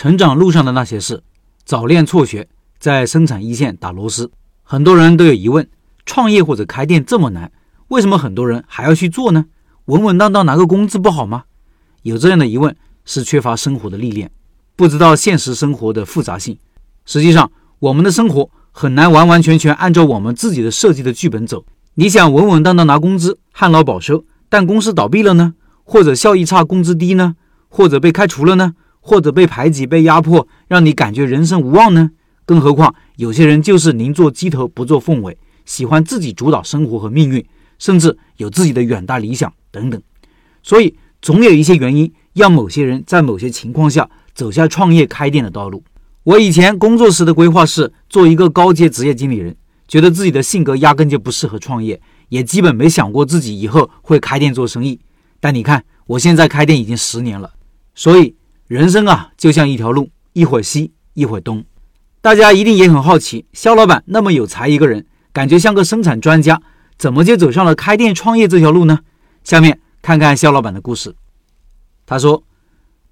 成长路上的那些事，早恋、辍学，在生产一线打螺丝。很多人都有疑问：创业或者开店这么难，为什么很多人还要去做呢？稳稳当当拿个工资不好吗？有这样的疑问，是缺乏生活的历练，不知道现实生活的复杂性。实际上，我们的生活很难完完全全按照我们自己的设计的剧本走。你想稳稳当当拿工资，旱涝保收，但公司倒闭了呢？或者效益差，工资低呢？或者被开除了呢？或者被排挤、被压迫，让你感觉人生无望呢？更何况有些人就是宁做鸡头不做凤尾，喜欢自己主导生活和命运，甚至有自己的远大理想等等。所以，总有一些原因让某些人在某些情况下走下创业开店的道路。我以前工作时的规划是做一个高阶职业经理人，觉得自己的性格压根就不适合创业，也基本没想过自己以后会开店做生意。但你看，我现在开店已经十年了，所以。人生啊，就像一条路，一会儿西，一会儿东。大家一定也很好奇，肖老板那么有才一个人，感觉像个生产专家，怎么就走上了开店创业这条路呢？下面看看肖老板的故事。他说，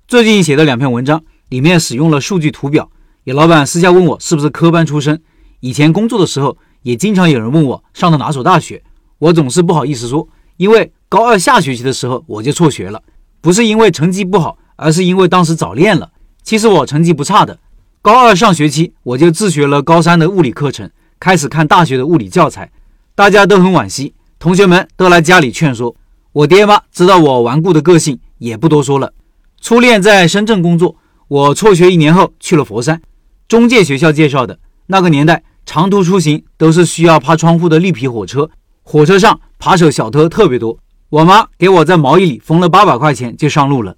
最近写的两篇文章里面使用了数据图表。有老板私下问我是不是科班出身，以前工作的时候也经常有人问我上的哪所大学，我总是不好意思说，因为高二下学期的时候我就辍学了，不是因为成绩不好。而是因为当时早恋了。其实我成绩不差的，高二上学期我就自学了高三的物理课程，开始看大学的物理教材。大家都很惋惜，同学们都来家里劝说。我爹妈知道我顽固的个性，也不多说了。初恋在深圳工作，我辍学一年后去了佛山，中介学校介绍的。那个年代长途出行都是需要趴窗户的绿皮火车，火车上扒手小偷特别多。我妈给我在毛衣里缝了八百块钱就上路了。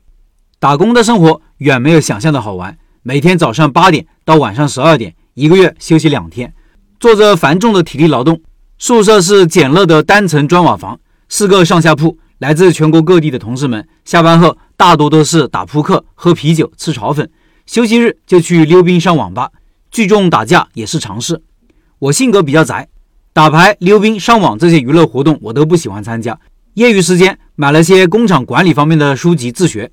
打工的生活远没有想象的好玩。每天早上八点到晚上十二点，一个月休息两天，做着繁重的体力劳动。宿舍是简陋的单层砖瓦房，四个上下铺。来自全国各地的同事们下班后大多都是打扑克、喝啤酒、吃炒粉，休息日就去溜冰、上网吧，聚众打架也是常事。我性格比较宅，打牌、溜冰、上网这些娱乐活动我都不喜欢参加。业余时间买了些工厂管理方面的书籍自学。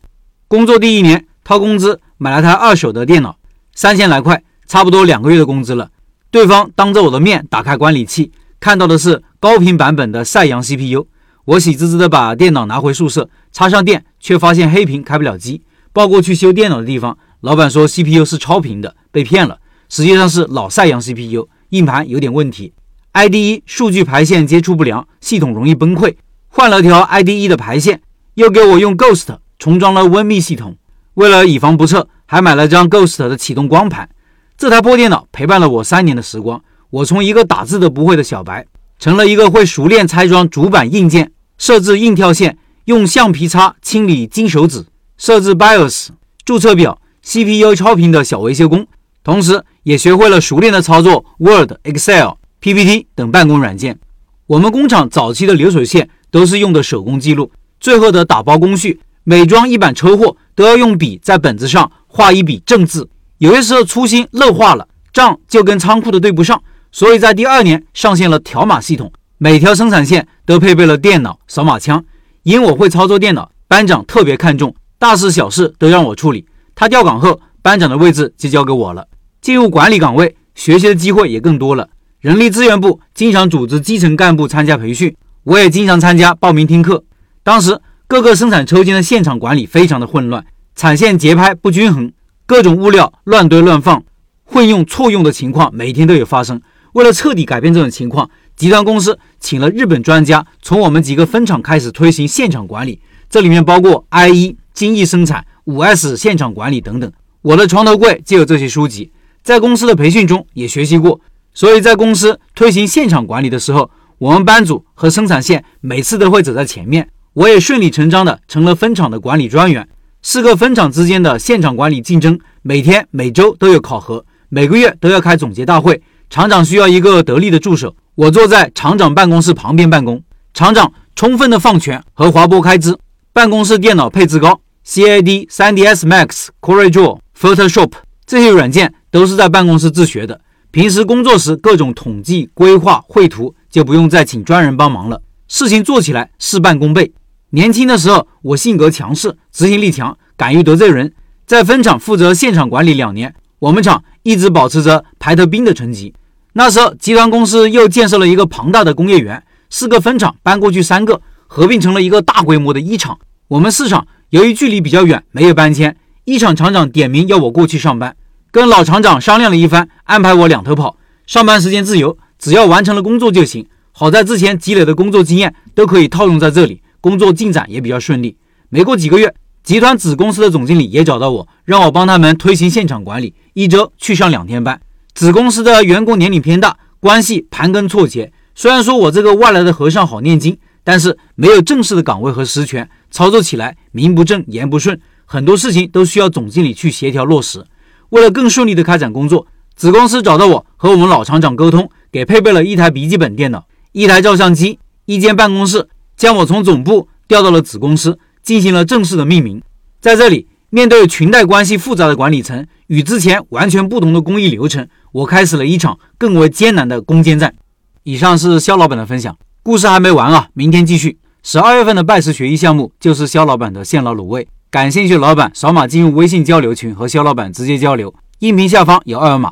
工作第一年，掏工资买了台二手的电脑，三千来块，差不多两个月的工资了。对方当着我的面打开管理器，看到的是高频版本的赛扬 CPU。我喜滋滋的把电脑拿回宿舍，插上电，却发现黑屏开不了机。报过去修电脑的地方，老板说 CPU 是超频的，被骗了。实际上是老赛扬 CPU，硬盘有点问题，IDE 数据排线接触不良，系统容易崩溃。换了条 IDE 的排线，又给我用 Ghost。重装了 WinMe 系统，为了以防不测，还买了张 Ghost 的启动光盘。这台破电脑陪伴了我三年的时光，我从一个打字都不会的小白，成了一个会熟练拆装主板硬件、设置硬跳线、用橡皮擦清理金手指、设置 BIOS、注册表、CPU 超频的小维修工，同时也学会了熟练的操作 Word、Excel、PPT 等办公软件。我们工厂早期的流水线都是用的手工记录，最后的打包工序。每装一版车货，都要用笔在本子上画一笔正字。有些时候粗心漏画了，账就跟仓库的对不上。所以在第二年上线了条码系统，每条生产线都配备了电脑扫码枪。因我会操作电脑，班长特别看重，大事小事都让我处理。他调岗后，班长的位置就交给我了。进入管理岗位，学习的机会也更多了。人力资源部经常组织基层干部参加培训，我也经常参加报名听课。当时。各个生产车间的现场管理非常的混乱，产线节拍不均衡，各种物料乱堆乱放，混用错用的情况每天都有发生。为了彻底改变这种情况，集团公司请了日本专家，从我们几个分厂开始推行现场管理，这里面包括 I 一精益生产、五 S 现场管理等等。我的床头柜就有这些书籍，在公司的培训中也学习过，所以在公司推行现场管理的时候，我们班组和生产线每次都会走在前面。我也顺理成章的成了分厂的管理专员。四个分厂之间的现场管理竞争，每天每周都有考核，每个月都要开总结大会。厂长需要一个得力的助手，我坐在厂长办公室旁边办公。厂长充分的放权和划拨开支，办公室电脑配置高，CAD、3ds Max、CorelDRAW、Photoshop 这些软件都是在办公室自学的。平时工作时各种统计、规划、绘图就不用再请专人帮忙了，事情做起来事半功倍。年轻的时候，我性格强势，执行力强，敢于得罪人。在分厂负责现场管理两年，我们厂一直保持着排头兵的成绩。那时候，集团公司又建设了一个庞大的工业园，四个分厂搬过去三个，合并成了一个大规模的一厂。我们四厂由于距离比较远，没有搬迁。一厂厂长点名要我过去上班，跟老厂长商量了一番，安排我两头跑，上班时间自由，只要完成了工作就行。好在之前积累的工作经验都可以套用在这里，工作进展也比较顺利。没过几个月，集团子公司的总经理也找到我，让我帮他们推行现场管理，一周去上两天班。子公司的员工年龄偏大，关系盘根错节。虽然说我这个外来的和尚好念经，但是没有正式的岗位和实权，操作起来名不正言不顺，很多事情都需要总经理去协调落实。为了更顺利的开展工作，子公司找到我和我们老厂长沟通，给配备了一台笔记本电脑、一台照相机、一间办公室，将我从总部调到了子公司，进行了正式的命名。在这里，面对裙带关系复杂的管理层与之前完全不同的工艺流程。我开始了一场更为艰难的攻坚战。以上是肖老板的分享，故事还没完啊，明天继续。十二月份的拜师学艺项目就是肖老板的现捞卤味，感兴趣的老板扫码进入微信交流群和肖老板直接交流，音频下方有二维码。